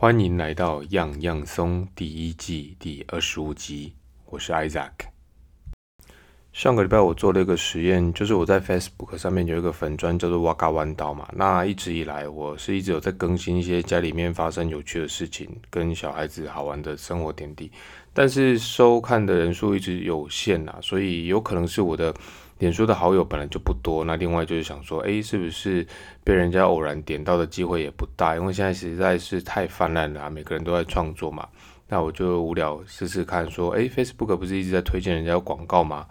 欢迎来到样样松第一季第二十五集，我是 Isaac。上个礼拜我做了一个实验，就是我在 Facebook 上面有一个粉砖叫做哇嘎弯刀嘛。那一直以来，我是一直有在更新一些家里面发生有趣的事情，跟小孩子好玩的生活点滴，但是收看的人数一直有限啊，所以有可能是我的。脸书的好友本来就不多，那另外就是想说，哎，是不是被人家偶然点到的机会也不大？因为现在实在是太泛滥了，啊每个人都在创作嘛。那我就无聊试试看，说，哎，Facebook 不是一直在推荐人家广告吗？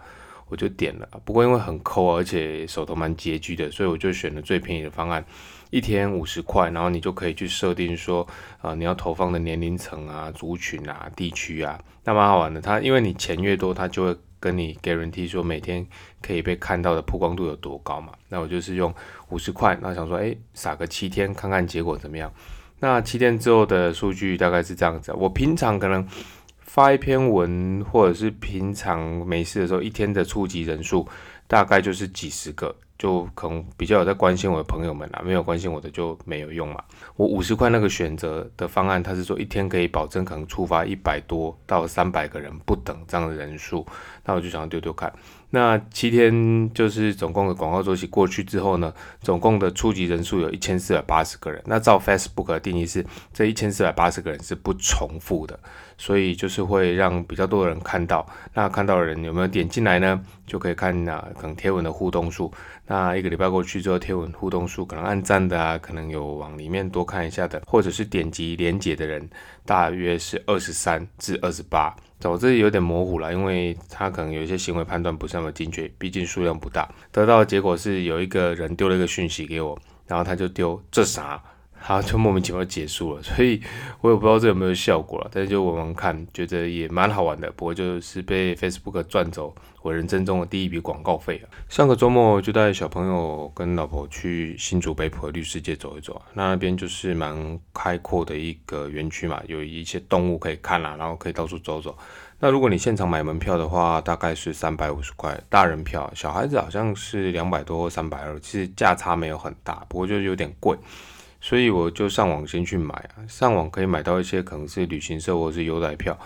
我就点了。不过因为很抠，而且手头蛮拮据的，所以我就选了最便宜的方案，一天五十块，然后你就可以去设定说，啊，你要投放的年龄层啊、族群啊、地区啊，那蛮好玩的。它因为你钱越多，它就会。跟你 guarantee 说每天可以被看到的曝光度有多高嘛？那我就是用五十块，那想说，哎，撒个七天看看结果怎么样？那七天之后的数据大概是这样子。我平常可能发一篇文，或者是平常没事的时候，一天的触及人数大概就是几十个。就可能比较有在关心我的朋友们啦，没有关心我的就没有用嘛。我五十块那个选择的方案，它是说一天可以保证可能触发一百多到三百个人不等这样的人数，那我就想要丢丢看。那七天就是总共的广告周期过去之后呢，总共的初级人数有一千四百八十个人。那照 Facebook 的定义是，这一千四百八十个人是不重复的，所以就是会让比较多的人看到。那看到的人有没有点进来呢？就可以看啊，可能贴文的互动数。那一个礼拜过去之后，贴文互动数可能按赞的啊，可能有往里面多看一下的，或者是点击连接的人，大约是二十三至二十八。我这里有点模糊了，因为他可能有一些行为判断不是那么精确，毕竟数量不大。得到的结果是有一个人丢了一个讯息给我，然后他就丢这啥。好，就莫名其妙结束了，所以我也不知道这有没有效果了，但是就玩玩看，觉得也蛮好玩的。不过就是被 Facebook 赚走我人生中的第一笔广告费了。上个周末就带小朋友跟老婆去新竹北浦的绿世界走一走，那那边就是蛮开阔的一个园区嘛，有一些动物可以看啦，然后可以到处走走。那如果你现场买门票的话，大概是三百五十块，大人票，小孩子好像是两百多或三百二，其实价差没有很大，不过就有点贵。所以我就上网先去买啊，上网可以买到一些可能是旅行社或者是优待票，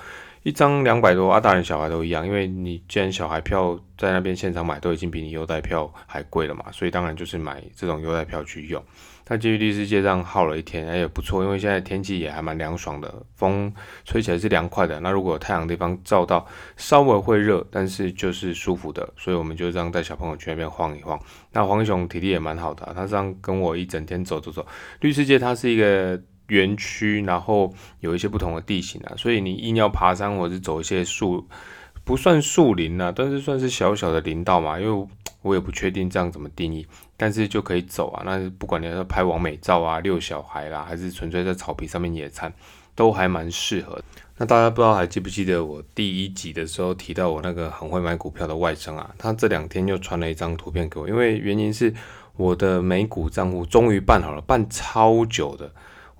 一张两百多啊，大人小孩都一样，因为你既然小孩票在那边现场买都已经比你优待票还贵了嘛，所以当然就是买这种优待票去用。那基于绿世界上耗了一天，哎也不错，因为现在天气也还蛮凉爽的，风吹起来是凉快的。那如果太阳地方照到，稍微会热，但是就是舒服的。所以我们就这样带小朋友去那边晃一晃。那黄熊体力也蛮好的，他这样跟我一整天走走走。绿世界它是一个园区，然后有一些不同的地形啊，所以你硬要爬山或者是走一些树，不算树林啊，但是算是小小的林道嘛，因为。我也不确定这样怎么定义，但是就可以走啊。那不管你要拍完美照啊、遛小孩啦，还是纯粹在草皮上面野餐，都还蛮适合。那大家不知道还记不记得我第一集的时候提到我那个很会买股票的外甥啊？他这两天又传了一张图片给我，因为原因是我的美股账户终于办好了，办超久的。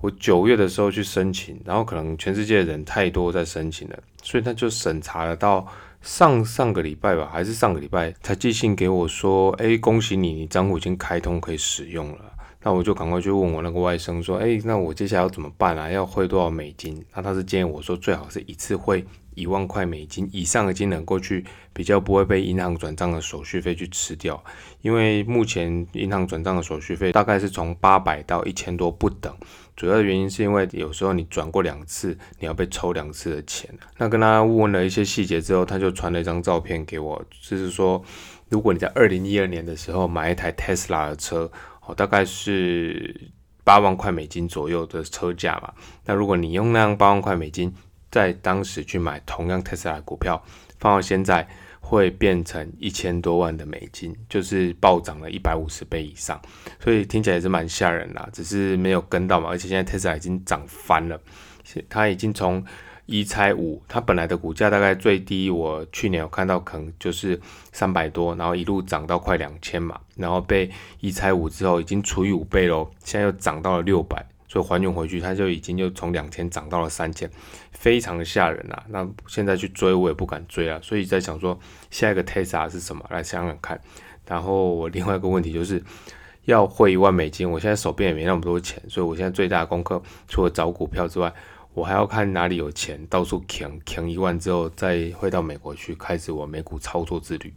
我九月的时候去申请，然后可能全世界的人太多在申请了，所以他就审查了到。上上个礼拜吧，还是上个礼拜才寄信给我说，哎，恭喜你，你账户已经开通可以使用了。那我就赶快去问我那个外甥说，哎，那我接下来要怎么办啊？要汇多少美金？那他是建议我说，最好是一次汇一万块美金以上的金额过去，比较不会被银行转账的手续费去吃掉。因为目前银行转账的手续费大概是从八百到一千多不等。主要的原因是因为有时候你转过两次，你要被抽两次的钱。那跟他问了一些细节之后，他就传了一张照片给我，就是说，如果你在二零一二年的时候买一台 Tesla 的车，哦，大概是八万块美金左右的车价嘛。那如果你用那样八万块美金，在当时去买同样 Tesla 股票，放到现在。会变成一千多万的美金，就是暴涨了一百五十倍以上，所以听起来也是蛮吓人的，只是没有跟到嘛。而且现在特斯拉已经涨翻了，它已经从一拆五，它本来的股价大概最低，我去年有看到可能就是三百多，然后一路涨到快两千嘛，然后被一拆五之后已经除以五倍喽，现在又涨到了六百。所以还原回去，它就已经又从两千涨到了三千，非常的吓人啊！那现在去追我也不敢追啊，所以在想说下一个 Tesla 是什么，来想想看。然后我另外一个问题就是，要汇一万美金，我现在手边也没那么多钱，所以我现在最大的功课除了找股票之外，我还要看哪里有钱，到处抢抢一万之后，再汇到美国去，开始我美股操作之旅。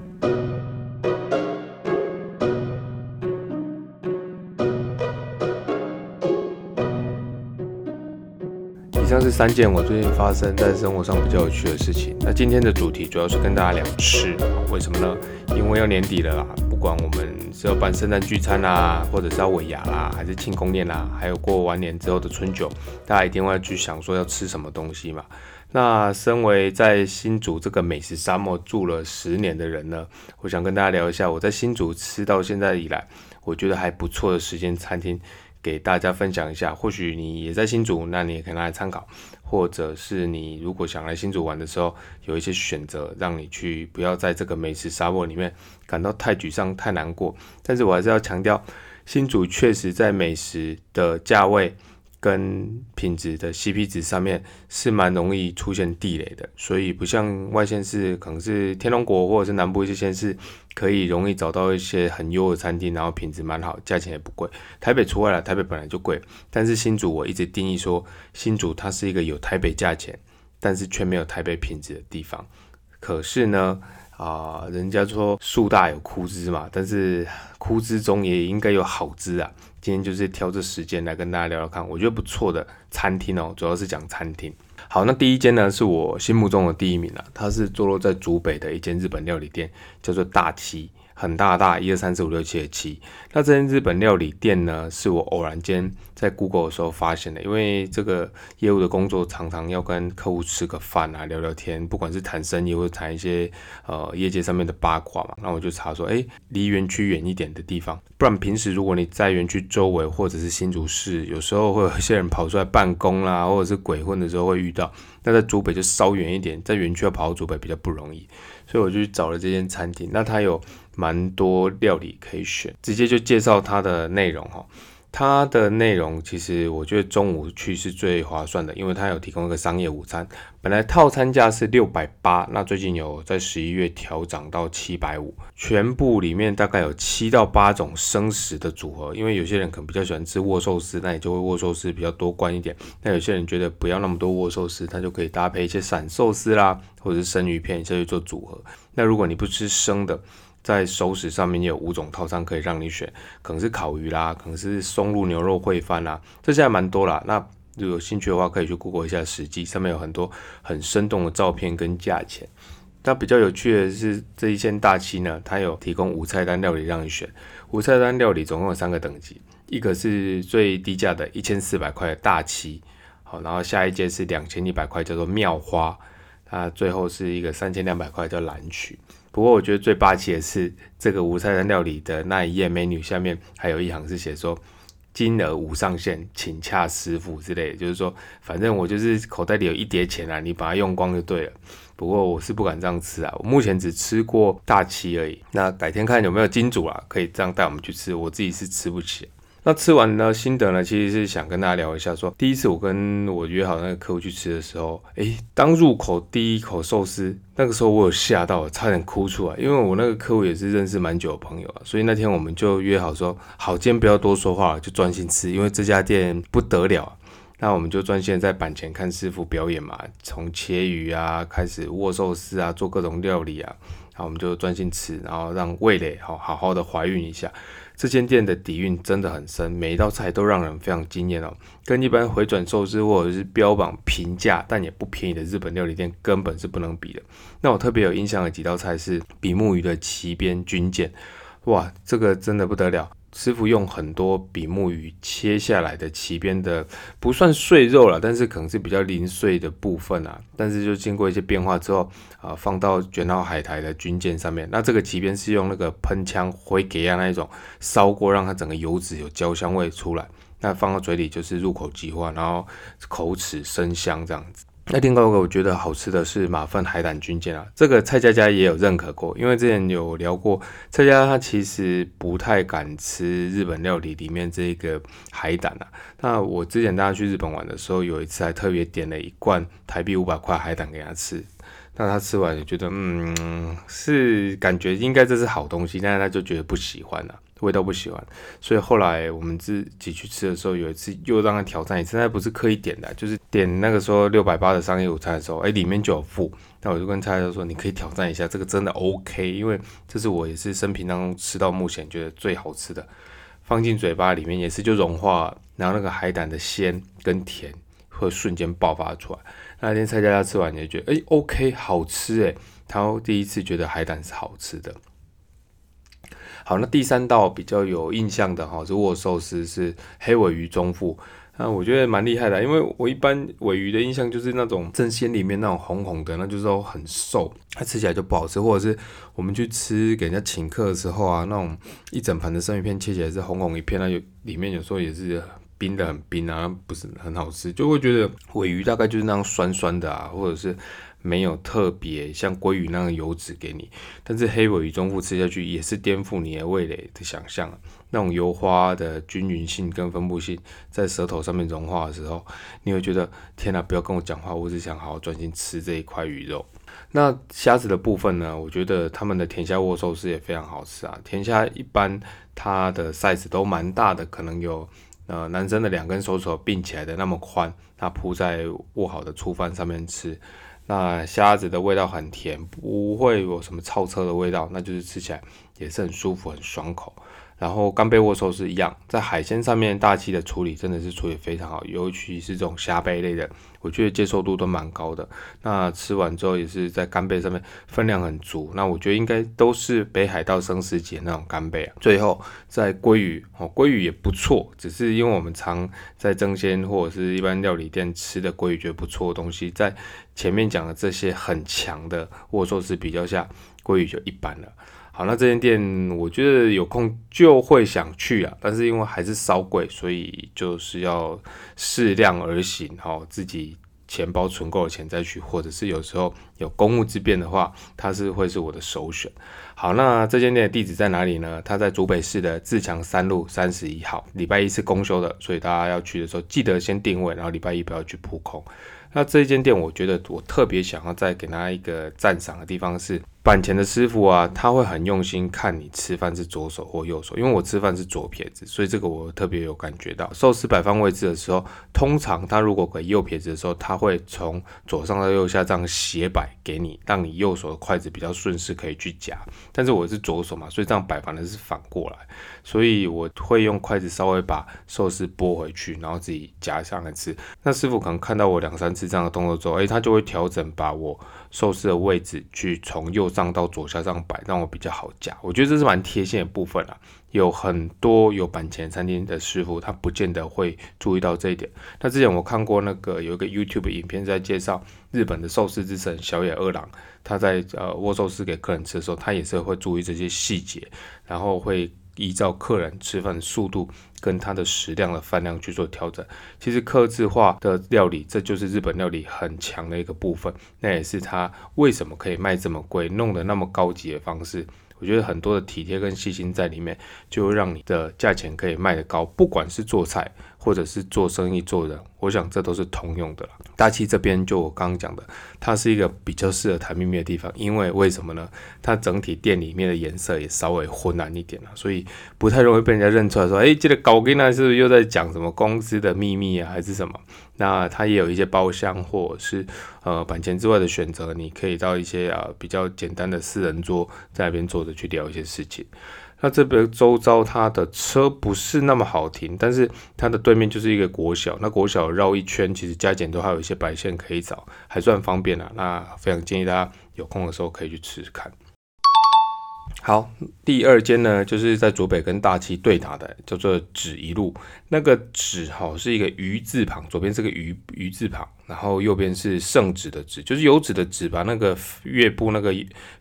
以上是三件我最近发生在生活上比较有趣的事情。那今天的主题主要是跟大家聊吃，为什么呢？因为要年底了啦，不管我们是要办圣诞聚餐啦，或者是要尾牙啦，还是庆功宴啦，还有过完年之后的春酒，大家一定会去想说要吃什么东西嘛。那身为在新竹这个美食沙漠住了十年的人呢，我想跟大家聊一下我在新竹吃到现在以来，我觉得还不错的时间餐厅。给大家分享一下，或许你也在新竹，那你也可以拿来参考；或者是你如果想来新竹玩的时候，有一些选择，让你去不要在这个美食沙漠里面感到太沮丧、太难过。但是我还是要强调，新竹确实在美食的价位。跟品质的 CP 值上面是蛮容易出现地雷的，所以不像外县市，可能是天龙国或者是南部一些县市，可以容易找到一些很优的餐厅，然后品质蛮好，价钱也不贵。台北除外了，台北本来就贵，但是新竹我一直定义说，新竹它是一个有台北价钱，但是却没有台北品质的地方。可是呢？啊，人家说树大有枯枝嘛，但是枯枝中也应该有好枝啊。今天就是挑这时间来跟大家聊聊看，我觉得不错的餐厅哦，主要是讲餐厅。好，那第一间呢是我心目中的第一名了，它是坐落在竹北的一间日本料理店，叫做大七。很大大一二三四五六七的七，那这间日本料理店呢，是我偶然间在 Google 的时候发现的。因为这个业务的工作常常要跟客户吃个饭啊，聊聊天，不管是谈生意或者谈一些呃业界上面的八卦嘛。那我就查说，哎，离园区远一点的地方，不然平时如果你在园区周围或者是新竹市，有时候会有一些人跑出来办公啦，或者是鬼混的时候会遇到。那在竹北就稍远一点，在园区要跑到竹北比较不容易，所以我就去找了这间餐厅。那它有。蛮多料理可以选，直接就介绍它的内容哈。它的内容其实我觉得中午去是最划算的，因为它有提供一个商业午餐，本来套餐价是六百八，那最近有在十一月调涨到七百五，全部里面大概有七到八种生食的组合，因为有些人可能比较喜欢吃握寿司，那你就会握寿司比较多关一点。那有些人觉得不要那么多握寿司，他就可以搭配一些散寿司啦，或者是生鱼片下去做组合。那如果你不吃生的，在熟食上面也有五种套餐可以让你选，可能是烤鱼啦，可能是松露牛肉烩饭啦，这些还蛮多啦。那如果有兴趣的话，可以去 Google 一下实际，上面有很多很生动的照片跟价钱。那比较有趣的是这一间大七呢，它有提供五菜单料理让你选。五菜单料理总共有三个等级，一个是最低价的一千四百块的大七，好，然后下一阶是两千一百块叫做妙花，它最后是一个三千两百块叫蓝曲。不过我觉得最霸气的是这个无菜单料理的那一页美女下面还有一行是写说金额无上限，请洽师傅之类，就是说反正我就是口袋里有一叠钱啊，你把它用光就对了。不过我是不敢这样吃啊，我目前只吃过大七而已。那改天看有没有金主啊，可以这样带我们去吃，我自己是吃不起。那吃完呢，心得呢，其实是想跟大家聊一下，说第一次我跟我约好那个客户去吃的时候，诶，当入口第一口寿司，那个时候我有吓到，差点哭出来，因为我那个客户也是认识蛮久的朋友啊，所以那天我们就约好说，好，今天不要多说话，就专心吃，因为这家店不得了。那我们就专心在板前看师傅表演嘛，从切鱼啊，开始握寿司啊，做各种料理啊，然后我们就专心吃，然后让味蕾好好好的怀孕一下。这间店的底蕴真的很深，每一道菜都让人非常惊艳哦，跟一般回转寿司或者是标榜平价但也不便宜的日本料理店根本是不能比的。那我特别有印象的几道菜是比目鱼的旗边军舰，哇，这个真的不得了。师傅用很多比目鱼切下来的鳍边的不算碎肉了，但是可能是比较零碎的部分啊。但是就经过一些变化之后啊，放到卷到海苔的军舰上面。那这个鳍边是用那个喷枪灰给啊那一种烧过，让它整个油脂有焦香味出来。那放到嘴里就是入口即化，然后口齿生香这样子。那另外一个我觉得好吃的是马粪海胆军舰啊，这个蔡佳佳也有认可过，因为之前有聊过，蔡佳佳他其实不太敢吃日本料理里面这个海胆啊。那我之前带她去日本玩的时候，有一次还特别点了一罐台币五百块海胆给他吃，那他吃完就觉得，嗯，是感觉应该这是好东西，但是他就觉得不喜欢了。味道不喜欢，所以后来我们自己去吃的时候，有一次又让他挑战一次，他不是刻意点的，就是点那个时候六百八的商业午餐的时候，哎，里面就有附，那我就跟菜菜说，你可以挑战一下，这个真的 OK，因为这是我也是生平当中吃到目前觉得最好吃的，放进嘴巴里面也是就融化，然后那个海胆的鲜跟甜会瞬间爆发出来。那天蔡佳佳吃完也觉得，哎，OK，好吃诶。他第一次觉得海胆是好吃的。好，那第三道比较有印象的哈，是握寿司，是黑尾鱼中腹。那我觉得蛮厉害的，因为我一般尾鱼的印象就是那种正鲜里面那种红红的，那就是很瘦，它吃起来就不好吃。或者是我们去吃给人家请客的时候啊，那种一整盘的生鱼片切起来是红红一片，那有里面有时候也是冰的很冰啊，不是很好吃，就会觉得尾鱼大概就是那样酸酸的啊，或者是。没有特别像鲑鱼那样油脂给你，但是黑尾鱼中腹吃下去也是颠覆你的味蕾的想象。那种油花的均匀性跟分布性在舌头上面融化的时候，你会觉得天哪！不要跟我讲话，我只想好好专心吃这一块鱼肉。那虾子的部分呢？我觉得他们的甜虾握寿司也非常好吃啊。甜虾一般它的 size 都蛮大的，可能有呃男生的两根手指头并起来的那么宽，它铺在握好的粗饭上面吃。那虾子的味道很甜，不会有什么超车的味道，那就是吃起来也是很舒服、很爽口。然后干贝握寿司一样，在海鲜上面大气的处理真的是处理非常好，尤其是这种虾贝类的，我觉得接受度都蛮高的。那吃完之后也是在干贝上面分量很足，那我觉得应该都是北海道生食节那种干贝啊。最后在鲑鱼哦，鲑鱼也不错，只是因为我们常在蒸鲜或者是一般料理店吃的鲑鱼觉得不错的东西，在前面讲的这些很强的握寿司比较下，鲑鱼就一般了。好，那这间店我觉得有空就会想去啊，但是因为还是稍贵，所以就是要适量而行，哈，自己钱包存够了钱再去，或者是有时候有公务之便的话，它是会是我的首选。好，那这间店的地址在哪里呢？它在竹北市的自强三路三十一号，礼拜一是公休的，所以大家要去的时候记得先定位，然后礼拜一不要去扑空。那这一间店，我觉得我特别想要再给他一个赞赏的地方是。板前的师傅啊，他会很用心看你吃饭是左手或右手，因为我吃饭是左撇子，所以这个我特别有感觉到。寿司摆放位置的时候，通常他如果给右撇子的时候，他会从左上到右下这样斜摆给你，让你右手的筷子比较顺势可以去夹。但是我是左手嘛，所以这样摆放的是反过来，所以我会用筷子稍微把寿司拨回去，然后自己夹上来吃。那师傅可能看到我两三次这样的动作之后，诶，他就会调整把我。寿司的位置去从右上到左下这样摆，让我比较好夹。我觉得这是蛮贴心的部分啊。有很多有板前餐厅的师傅，他不见得会注意到这一点。那之前我看过那个有一个 YouTube 影片在介绍日本的寿司之神小野二郎，他在呃握寿司给客人吃的时候，他也是会注意这些细节，然后会。依照客人吃饭速度跟它的食量的饭量去做调整。其实克制化的料理，这就是日本料理很强的一个部分。那也是它为什么可以卖这么贵，弄得那么高级的方式。我觉得很多的体贴跟细心在里面，就让你的价钱可以卖得高。不管是做菜或者是做生意做人，我想这都是通用的了。大七这边就我刚刚讲的，它是一个比较适合谈秘密的地方，因为为什么呢？它整体店里面的颜色也稍微昏暗一点了，所以不太容易被人家认出来。说，哎，这个搞跟呢是不是又在讲什么公司的秘密啊，还是什么？那它也有一些包厢或者是呃板前之外的选择，你可以到一些啊比较简单的私人桌在那边坐的去聊一些事情。那这边周遭它的车不是那么好停，但是它的对面就是一个国小，那国小绕一圈，其实加减都还有一些白线可以找，还算方便啊。那非常建议大家有空的时候可以去吃吃看。好，第二间呢，就是在左北跟大七对打的，叫做纸一路。那个纸哈是一个鱼字旁，左边是个鱼鱼字旁，然后右边是圣旨的旨，就是有纸的纸，把那个月部那个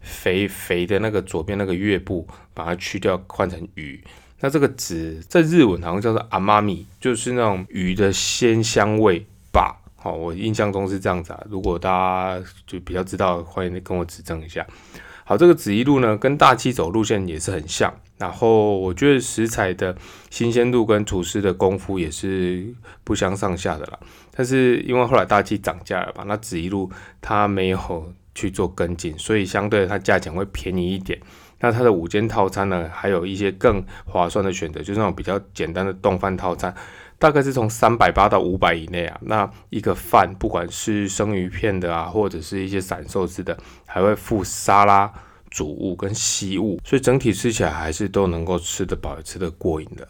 肥肥的那个左边那个月部把它去掉，换成鱼。那这个纸在日文好像叫做阿妈咪，就是那种鱼的鲜香味吧。好，我印象中是这样子啊。如果大家就比较知道，欢迎跟我指正一下。好，这个紫一路呢，跟大七走路线也是很像。然后我觉得食材的新鲜度跟厨师的功夫也是不相上下的啦。但是因为后来大七涨价了吧，那紫一路它没有去做跟进，所以相对它价钱会便宜一点。那它的午间套餐呢，还有一些更划算的选择，就是那种比较简单的冻饭套餐，大概是从三百八到五百以内啊。那一个饭，不管是生鱼片的啊，或者是一些散寿司的，还会附沙拉、主物跟西物，所以整体吃起来还是都能够吃得饱、吃得过瘾的。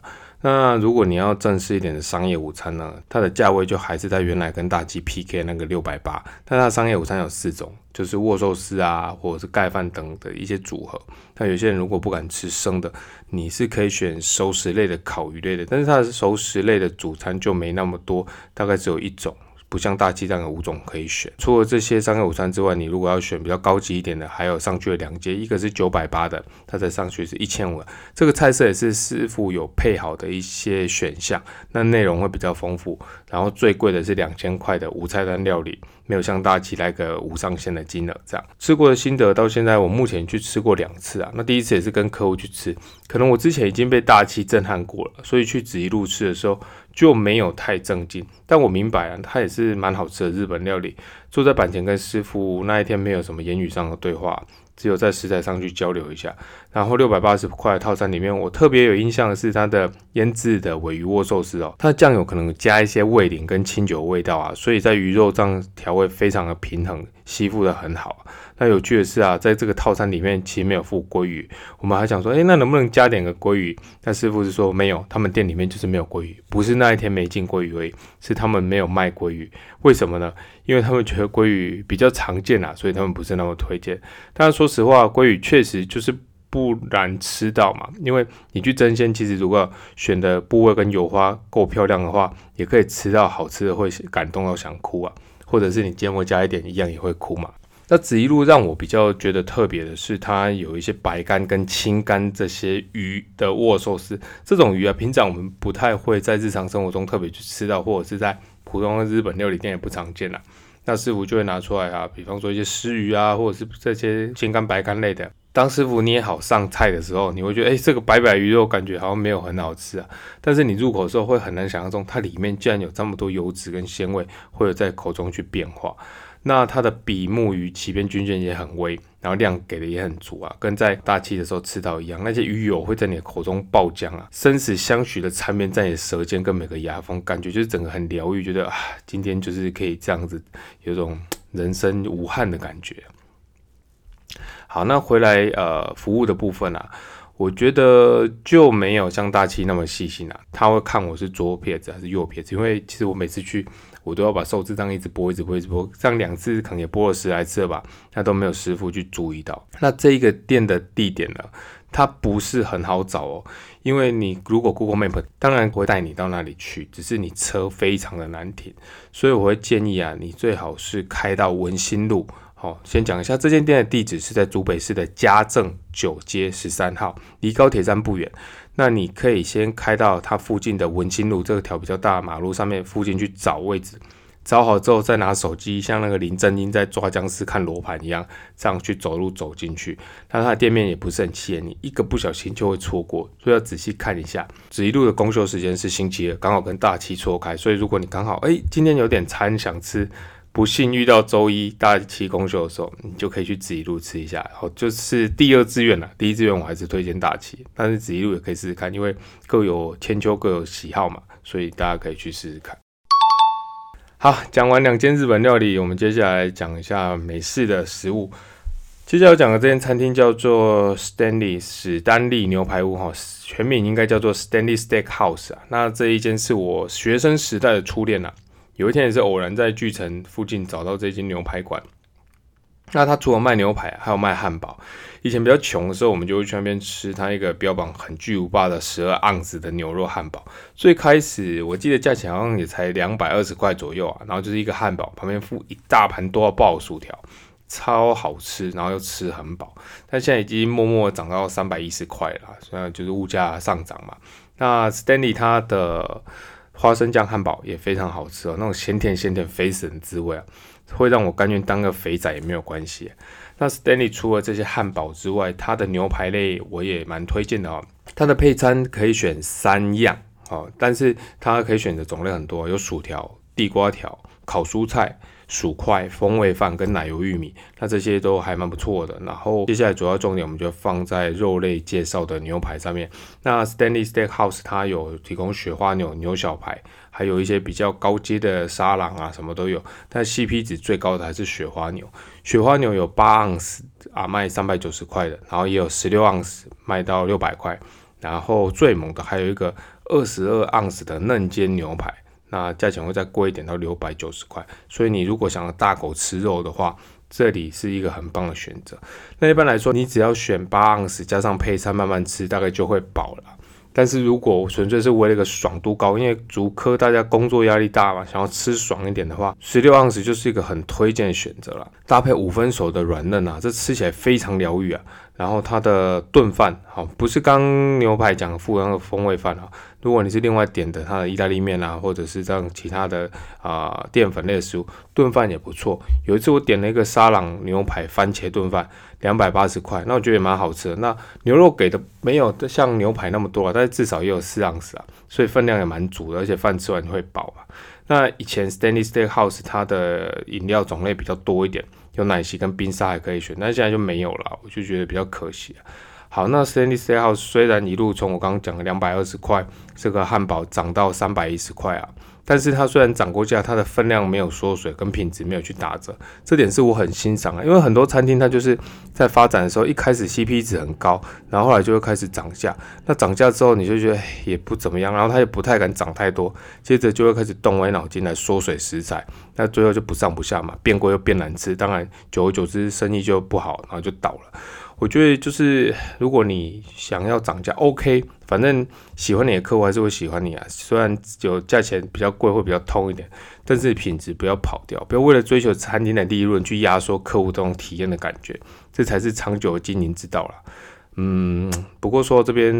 那如果你要正式一点的商业午餐呢，它的价位就还是在原来跟大鸡 PK 那个六百八，但它商业午餐有四种，就是握寿司啊，或者是盖饭等的一些组合。但有些人如果不敢吃生的，你是可以选熟食类的、烤鱼类的，但是它的熟食类的主餐就没那么多，大概只有一种。不像大鸡蛋有五种可以选，除了这些商业午餐之外，你如果要选比较高级一点的，还有上去的两阶，一个是九百八的，它再上去是一千五。这个菜色也是师傅有配好的一些选项，那内容会比较丰富。然后最贵的是两千块的无菜单料理，没有像大鸡来个无上限的金额这样。吃过的心得到现在我目前去吃过两次啊，那第一次也是跟客户去吃，可能我之前已经被大鸡震撼过了，所以去紫一路吃的时候。就没有太正经，但我明白啊，它也是蛮好吃的日本料理。坐在板前跟师傅那一天没有什么言语上的对话，只有在食材上去交流一下。然后六百八十块套餐里面，我特别有印象的是它的腌制的尾鱼握寿司哦，它的酱油可能加一些味淋跟清酒味道啊，所以在鱼肉上调味非常的平衡，吸附的很好。那有趣的是啊，在这个套餐里面其实没有附鲑鱼，我们还想说，哎，那能不能加点个鲑鱼？但师傅是说没有，他们店里面就是没有鲑鱼，不是那一天没进鲑鱼而已，是他们没有卖鲑鱼。为什么呢？因为他们觉得鲑鱼比较常见啊，所以他们不是那么推荐。但是说实话，鲑鱼确实就是不难吃到嘛，因为你去蒸鲜，其实如果选的部位跟油花够漂亮的话，也可以吃到好吃的，会感动到想哭啊，或者是你芥末加一点，一样也会哭嘛。那紫一路让我比较觉得特别的是，它有一些白干跟青干这些鱼的握寿司。这种鱼啊，平常我们不太会在日常生活中特别去吃到，或者是在普通的日本料理店也不常见啦。那师傅就会拿出来啊，比方说一些湿鱼啊，或者是这些青干白干类的。当师傅捏好上菜的时候，你会觉得，哎，这个白白鱼肉感觉好像没有很好吃啊。但是你入口的时候会很难想象中，它里面竟然有这么多油脂跟鲜味，会有在口中去变化。那它的比目鱼鳍边均线也很微，然后量给的也很足啊，跟在大气的时候吃到一样。那些鱼油会在你的口中爆浆啊，生死相许的缠绵在你的舌尖跟每个牙缝，感觉就是整个很疗愈，觉得啊，今天就是可以这样子，有种人生无憾的感觉。好，那回来呃服务的部分啊，我觉得就没有像大气那么细心啊，他会看我是左撇子还是右撇子，因为其实我每次去。我都要把寿司这样一直播，一直播，一直播，这样两次可能也播了十来次了吧，那都没有师傅去注意到。那这一个店的地点呢，它不是很好找哦，因为你如果 Google Map 当然会带你到那里去，只是你车非常的难停，所以我会建议啊，你最好是开到文心路。好，先讲一下这间店的地址是在竹北市的家政九街十三号，离高铁站不远。那你可以先开到它附近的文心路这条比较大的马路上面附近去找位置，找好之后再拿手机，像那个林正英在抓僵尸看罗盘一样，这样去走路走进去。那它的店面也不是很起眼，你一个不小心就会错过，所以要仔细看一下。紫一路的公休时间是星期二，刚好跟大七错开，所以如果你刚好哎今天有点餐想吃。不幸遇到周一大七公休的时候，你就可以去紫一路吃一下。好，就是第二志愿了。第一志愿我还是推荐大七，但是紫一路也可以试试看，因为各有千秋，各有喜好嘛，所以大家可以去试试看。好，讲完两间日本料理，我们接下来讲一下美式的食物。接下来讲的这间餐厅叫做 Stanley 史丹利牛排屋，哈，全名应该叫做 Stanley Steakhouse 啊。那这一间是我学生时代的初恋呐。有一天也是偶然在巨城附近找到这间牛排馆，那他除了卖牛排，还有卖汉堡。以前比较穷的时候，我们就会去那边吃他一个标榜很巨无霸的十二盎司的牛肉汉堡。最开始我记得价钱好像也才两百二十块左右啊，然后就是一个汉堡旁边附一大盘多爆薯条，超好吃，然后又吃很饱。但现在已经默默涨到三百一十块了，虽然就是物价上涨嘛。那 Stanley 它的。花生酱汉堡也非常好吃哦，那种咸甜咸甜肥死人滋味啊，会让我甘愿当个肥仔也没有关系。那 Stanley 除了这些汉堡之外，它的牛排类我也蛮推荐的哦。它的配餐可以选三样哦，但是它可以选的种类很多，有薯条、地瓜条、烤蔬菜。薯块、风味饭跟奶油玉米，那这些都还蛮不错的。然后接下来主要重点我们就放在肉类介绍的牛排上面。那 Stanley Steakhouse 它有提供雪花牛、牛小排，还有一些比较高阶的沙朗啊，什么都有。但 CP 值最高的还是雪花牛。雪花牛有八盎司啊，卖三百九十块的，然后也有十六盎司卖到六百块。然后最猛的还有一个二十二盎司的嫩煎牛排。那价钱会再贵一点，到六百九十块。所以你如果想要大口吃肉的话，这里是一个很棒的选择。那一般来说，你只要选八盎司加上配餐慢慢吃，大概就会饱了。但是如果纯粹是为了一个爽度高，因为足科大家工作压力大嘛，想要吃爽一点的话，十六盎司就是一个很推荐的选择了。搭配五分熟的软嫩啊，这吃起来非常疗愈啊。然后它的炖饭，好，不是刚牛排讲的富那个风味饭啊。如果你是另外点的它的意大利面啊，或者是这样其他的啊淀粉类的食物，炖饭也不错。有一次我点了一个沙朗牛排番茄炖饭，两百八十块，那我觉得也蛮好吃的。那牛肉给的没有像牛排那么多啊，但是至少也有四盎司啊，所以分量也蛮足的，而且饭吃完会饱啊。那以前 Stanley Steakhouse 它的饮料种类比较多一点。有奶昔跟冰沙还可以选，但现在就没有了，我就觉得比较可惜好，那 Stanley Steakhouse 虽然一路从我刚刚讲的两百二十块这个汉堡涨到三百一十块啊。但是它虽然涨过价，它的分量没有缩水，跟品质没有去打折，这点是我很欣赏啊。因为很多餐厅它就是在发展的时候，一开始 CP 值很高，然后后来就会开始涨价。那涨价之后，你就觉得也不怎么样，然后它也不太敢涨太多，接着就会开始动歪脑筋来缩水食材，那最后就不上不下嘛，变贵又变难吃，当然久而久之生意就不好，然后就倒了。我觉得就是，如果你想要涨价，OK，反正喜欢你的客户还是会喜欢你啊。虽然有价钱比较贵，会比较痛一点，但是品质不要跑掉，不要为了追求餐厅的利润去压缩客户这种体验的感觉，这才是长久的经营之道了。嗯，不过说这边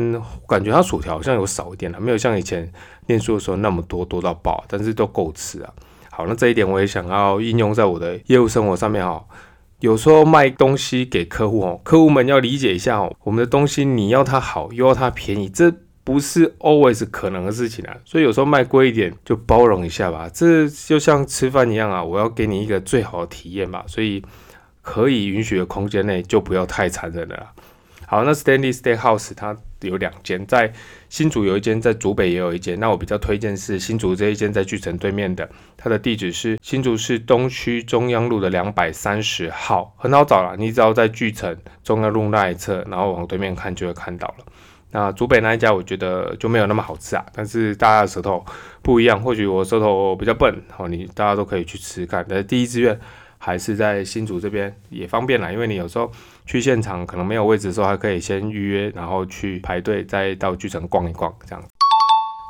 感觉它薯条好像有少一点了，没有像以前念书的时候那么多多到爆，但是都够吃啊。好，那这一点我也想要应用在我的业务生活上面哈。有时候卖东西给客户哦，客户们要理解一下哦，我们的东西你要它好又要它便宜，这不是 always 可能的事情啊。所以有时候卖贵一点就包容一下吧，这就像吃饭一样啊，我要给你一个最好的体验吧，所以可以允许的空间内就不要太残忍了。好，那 Stanley Steakhouse 它有两间，在新竹有一间，在竹北也有一间。那我比较推荐是新竹这一间，在巨城对面的，它的地址是新竹市东区中央路的两百三十号，很好找了。你只要在巨城中央路那一侧，然后往对面看就会看到了。那竹北那一家我觉得就没有那么好吃啊，但是大家的舌头不一样，或许我舌头比较笨，好，你大家都可以去吃看。但第一志愿。还是在新竹这边也方便啦，因为你有时候去现场可能没有位置的时候，还可以先预约，然后去排队，再到剧城逛一逛这样。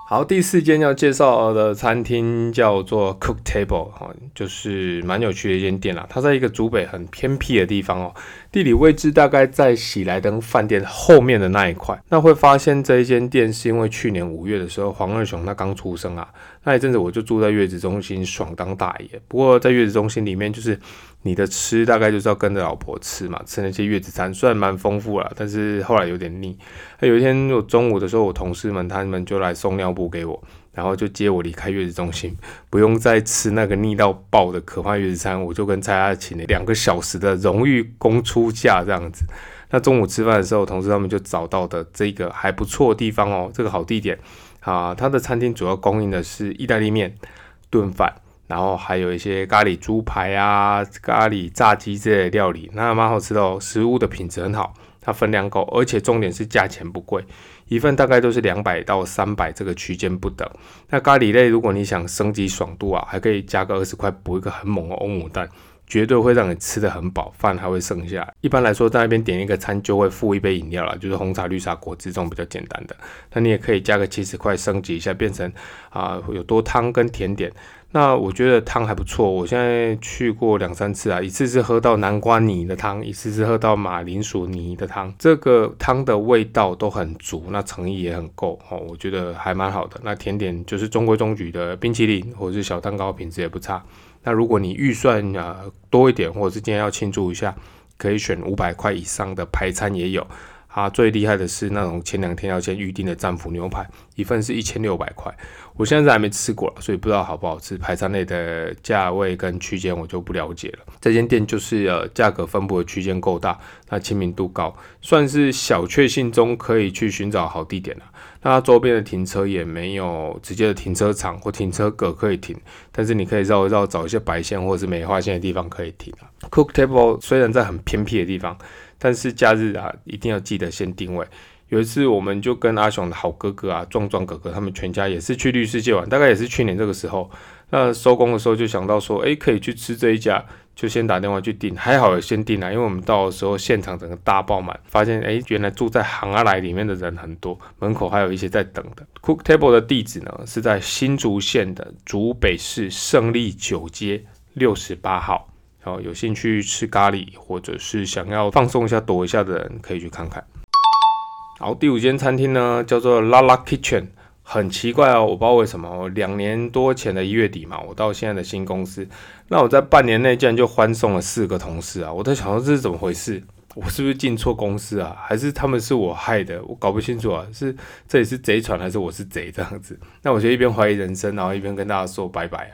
好，第四间要介绍的餐厅叫做 Cook Table，哈，就是蛮有趣的一间店啦。它在一个竹北很偏僻的地方哦，地理位置大概在喜来登饭店后面的那一块。那会发现这一间店是因为去年五月的时候，黄二雄他刚出生啊，那一阵子我就住在月子中心爽当大爷。不过在月子中心里面就是。你的吃大概就是要跟着老婆吃嘛，吃那些月子餐，虽然蛮丰富了，但是后来有点腻。那有一天我中午的时候，我同事们他们就来送尿布给我，然后就接我离开月子中心，不用再吃那个腻到爆的可怕月子餐，我就跟蔡家请了两个小时的荣誉公出假这样子。那中午吃饭的时候，同事他们就找到的这个还不错的地方哦，这个好地点啊，它的餐厅主要供应的是意大利面、炖饭。然后还有一些咖喱猪排啊、咖喱炸鸡这类料理，那蛮好吃的哦。食物的品质很好，它分量够，而且重点是价钱不贵，一份大概都是两百到三百这个区间不等。那咖喱类，如果你想升级爽度啊，还可以加个二十块补一个很猛的欧姆蛋，绝对会让你吃的很饱，饭还会剩下。一般来说，在那边点一个餐就会付一杯饮料了，就是红茶、绿茶、果汁这种比较简单的。那你也可以加个七十块升级一下，变成啊有多汤跟甜点。那我觉得汤还不错，我现在去过两三次啊，一次是喝到南瓜泥的汤，一次是喝到马铃薯泥的汤，这个汤的味道都很足，那诚意也很够哦，我觉得还蛮好的。那甜点就是中规中矩的冰淇淋或者是小蛋糕，品质也不差。那如果你预算啊多一点，或者是今天要庆祝一下，可以选五百块以上的排餐也有。它，最厉害的是那种前两天要先预定的战斧牛排，一份是一千六百块。我现在还没吃过，所以不知道好不好吃。排餐类的价位跟区间我就不了解了。这间店就是呃价格分布的区间够大，那亲民度高，算是小确幸中可以去寻找好地点了。那它周边的停车也没有直接的停车场或停车格可以停，但是你可以绕一绕找一些白线或者是梅花线的地方可以停。Cook Table 虽然在很偏僻的地方，但是假日啊一定要记得先定位。有一次，我们就跟阿雄的好哥哥啊，壮壮哥哥他们全家也是去绿世界玩，大概也是去年这个时候。那收工的时候就想到说，哎，可以去吃这一家，就先打电话去订。还好先订了，因为我们到的时候现场整个大爆满，发现哎，原来住在行阿来里面的人很多，门口还有一些在等的。Cook Table 的地址呢是在新竹县的竹北市胜利九街六十八号。好，有兴趣吃咖喱或者是想要放松一下躲一下的人，可以去看看。好，第五间餐厅呢，叫做 Lala Kitchen，很奇怪哦，我不知道为什么，两年多前的一月底嘛，我到现在的新公司，那我在半年内竟然就欢送了四个同事啊！我在想说这是怎么回事？我是不是进错公司啊？还是他们是我害的？我搞不清楚啊，是这里是贼船还是我是贼这样子？那我就一边怀疑人生，然后一边跟大家说拜拜啊！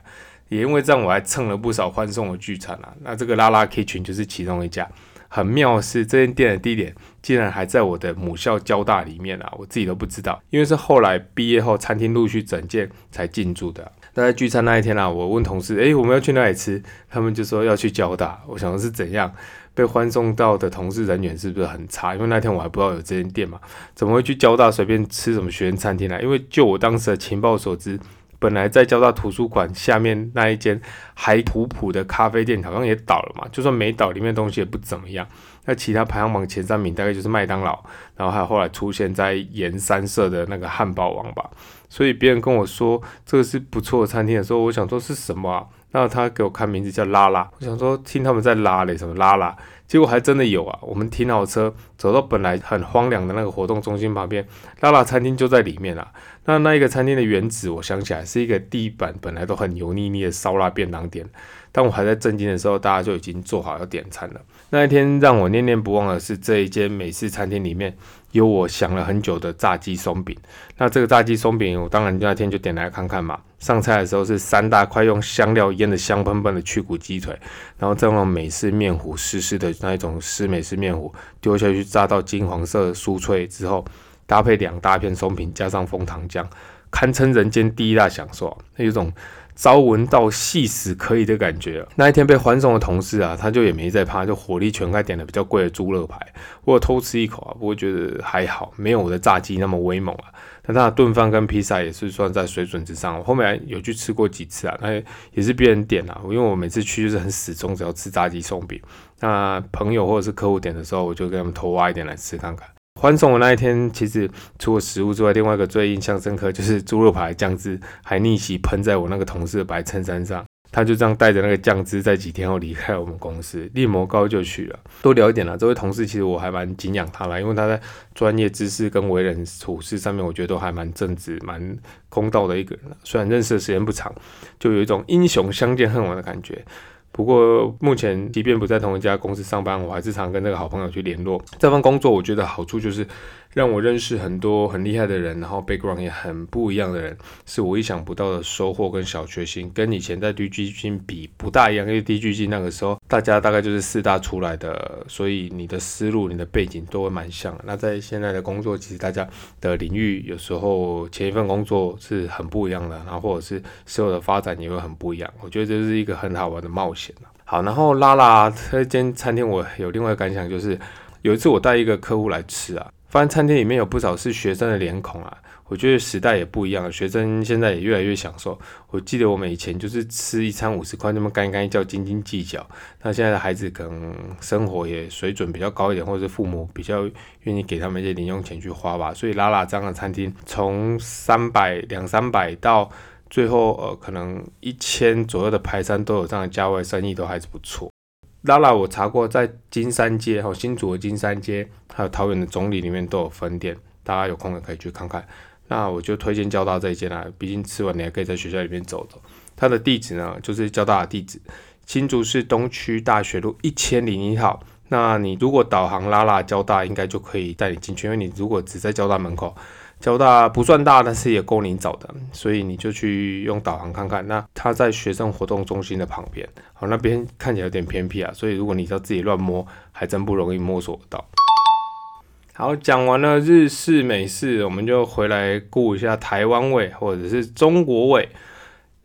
也因为这样，我还蹭了不少欢送的聚餐啊。那这个拉拉 Kitchen 就是其中一家。很妙的是，这间店的地点竟然还在我的母校交大里面啊！我自己都不知道，因为是后来毕业后，餐厅陆续整建才进驻的。那在聚餐那一天啊，我问同事：“诶，我们要去哪里吃？”他们就说要去交大。我想的是怎样被欢送到的同事人缘是不是很差？因为那天我还不知道有这间店嘛，怎么会去交大随便吃什么学生餐厅呢？因为就我当时的情报所知。本来在交大图书馆下面那一间还普普的咖啡店，好像也倒了嘛。就算没倒，里面东西也不怎么样。那其他排行榜前三名大概就是麦当劳，然后还有后来出现在盐三社的那个汉堡王吧。所以别人跟我说这个是不错的餐厅的时候，我想说是什么啊？那他给我看名字叫拉拉，我想说听他们在拉嘞，什么拉拉？结果还真的有啊！我们停好车，走到本来很荒凉的那个活动中心旁边，拉拉餐厅就在里面啊。那那一个餐厅的原址，我想起来是一个地板本来都很油腻腻的烧腊便当店。当我还在震惊的时候，大家就已经做好要点餐了。那一天让我念念不忘的是这一间美式餐厅里面。有我想了很久的炸鸡松饼，那这个炸鸡松饼，我当然那天就点来看看嘛。上菜的时候是三大块用香料腌的香喷喷的去骨鸡腿，然后再用美式面糊湿湿的那一种湿美式面糊丢下去炸到金黄色酥脆之后，搭配两大片松饼加上枫糖浆，堪称人间第一大享受。那有种。朝闻到细死可以的感觉那一天被欢送的同事啊，他就也没在怕，就火力全开点了比较贵的猪肋排。我偷吃一口啊，不过觉得还好，没有我的炸鸡那么威猛啊。但他的炖饭跟披萨也是算在水准之上。我后面有去吃过几次啊，那也是别人点啊，因为我每次去就是很死忠，只要吃炸鸡松饼。那朋友或者是客户点的时候，我就跟他们偷挖一点来吃看看。欢送的那一天，其实除了食物之外，另外一个最印象深刻就是猪肉排酱汁还逆袭喷在我那个同事的白衬衫上，他就这样带着那个酱汁，在几天后离开我们公司，立摩高就去了。多聊一点啦，这位同事其实我还蛮敬仰他啦，因为他在专业知识跟为人处事上面，我觉得都还蛮正直、蛮公道的一个人。虽然认识的时间不长，就有一种英雄相见恨晚的感觉。不过目前，即便不在同一家公司上班，我还是常跟那个好朋友去联络。这份工作，我觉得好处就是。让我认识很多很厉害的人，然后 background 也很不一样的人，是我意想不到的收获跟小确幸。跟以前在 DGG 比不大一样，因为 DG 那个时候大家大概就是四大出来的，所以你的思路、你的背景都会蛮像。那在现在的工作，其实大家的领域有时候前一份工作是很不一样的，然后或者是所有的发展也会很不一样。我觉得这是一个很好玩的冒险好，然后拉拉这间餐厅，我有另外感想，就是有一次我带一个客户来吃啊。发现餐厅里面有不少是学生的脸孔啊，我觉得时代也不一样，学生现在也越来越享受。我记得我们以前就是吃一餐五十块，那么干干叫斤斤计较。那现在的孩子可能生活也水准比较高一点，或者是父母比较愿意给他们一些零用钱去花吧。所以拉拉这样的餐厅，从三百两三百到最后呃可能一千左右的排餐都有这样的价位，生意都还是不错。拉拉我查过，在金山街和新竹的金山街，还有桃园的总理里面都有分店，大家有空也可以去看看。那我就推荐交大这一间啦，毕竟吃完你还可以在学校里面走走。它的地址呢，就是交大的地址，新竹市东区大学路一千零一号。那你如果导航拉拉交大，应该就可以带你进去，因为你如果只在交大门口。交大不算大，但是也够你找的，所以你就去用导航看看。那它在学生活动中心的旁边，好，那边看起来有点偏僻啊，所以如果你要自己乱摸，还真不容易摸索到。好，讲完了日式、美式，我们就回来顾一下台湾味或者是中国味。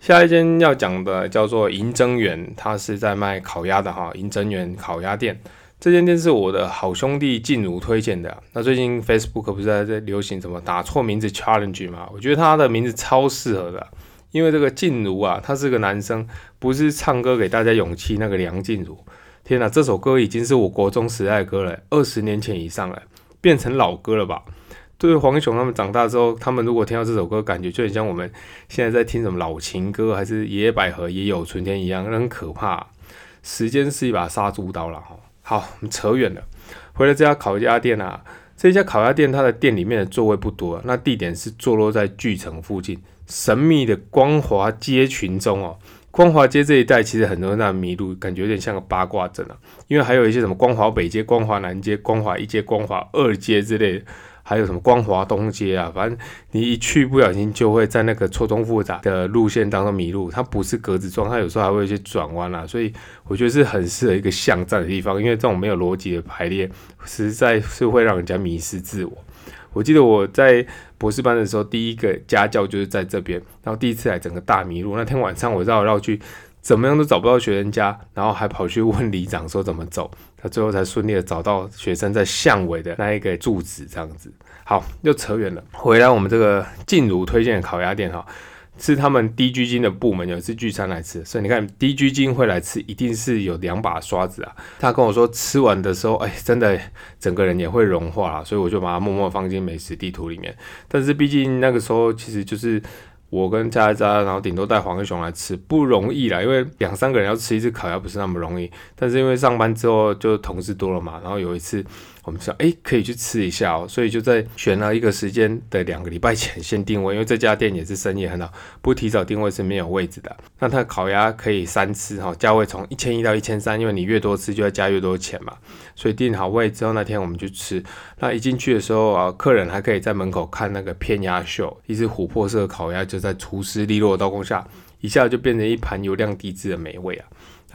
下一间要讲的叫做银增园，它是在卖烤鸭的哈，银增园烤鸭店。这间店是我的好兄弟静茹推荐的。那最近 Facebook 不是在在流行什么打错名字 challenge 吗？我觉得他的名字超适合的，因为这个静茹啊，他是个男生，不是唱歌给大家勇气那个梁静茹。天哪，这首歌已经是我国中时代歌了，二十年前以上了，变成老歌了吧？对于黄雄他们长大之后，他们如果听到这首歌，感觉就很像我们现在在听什么老情歌，还是野百合也有春天一样，很可怕。时间是一把杀猪刀了哈。好，我们扯远了。回了这家烤鸭店啊，这家烤鸭店它的店里面的座位不多，那地点是坐落在巨城附近神秘的光华街群中哦。光华街这一带其实很多人在迷路，感觉有点像个八卦阵啊，因为还有一些什么光华北街、光华南街、光华一街、光华二街之类的。还有什么光华东街啊？反正你一去不小心就会在那个错综复杂的路线当中迷路。它不是格子状，它有时候还会去转弯啊。所以我觉得是很适合一个巷战的地方，因为这种没有逻辑的排列，实在是会让人家迷失自我。我记得我在博士班的时候，第一个家教就是在这边，然后第一次来整个大迷路。那天晚上我绕绕去。怎么样都找不到学生家，然后还跑去问里长说怎么走，他最后才顺利的找到学生在巷尾的那一个住址，这样子。好，又扯远了，回来我们这个静茹推荐的烤鸭店哈，是他们低居金的部门有一次聚餐来吃，所以你看低居金会来吃，一定是有两把刷子啊。他跟我说吃完的时候，哎，真的整个人也会融化，所以我就把它默默放进美食地图里面。但是毕竟那个时候其实就是。我跟佳佳，然后顶多带黄黑熊来吃，不容易啦，因为两三个人要吃一次烤鸭不是那么容易。但是因为上班之后就同事多了嘛，然后有一次。我们说，哎，可以去吃一下哦，所以就在选了一个时间的两个礼拜前先定位，因为这家店也是生意很好，不提早定位是没有位置的。那它烤鸭可以三吃哈，价位从一千一到一千三，因为你越多吃就要加越多钱嘛。所以定好位之后，那天我们就吃。那一进去的时候啊，客人还可以在门口看那个片鸭秀，一只琥珀色烤鸭就在厨师利落的刀工下，一下就变成一盘油亮低脂的美味啊。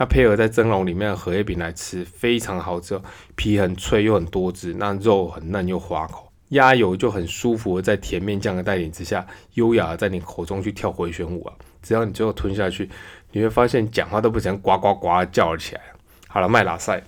它配合在蒸笼里面的荷叶饼来吃，非常好吃，皮很脆又很多汁，那肉很嫩又滑口，鸭油就很舒服在甜面酱的带领之下，优雅的在你口中去跳回旋舞啊！只要你最后吞下去，你会发现讲话都不想呱呱呱叫了起来。好了，麦拉塞。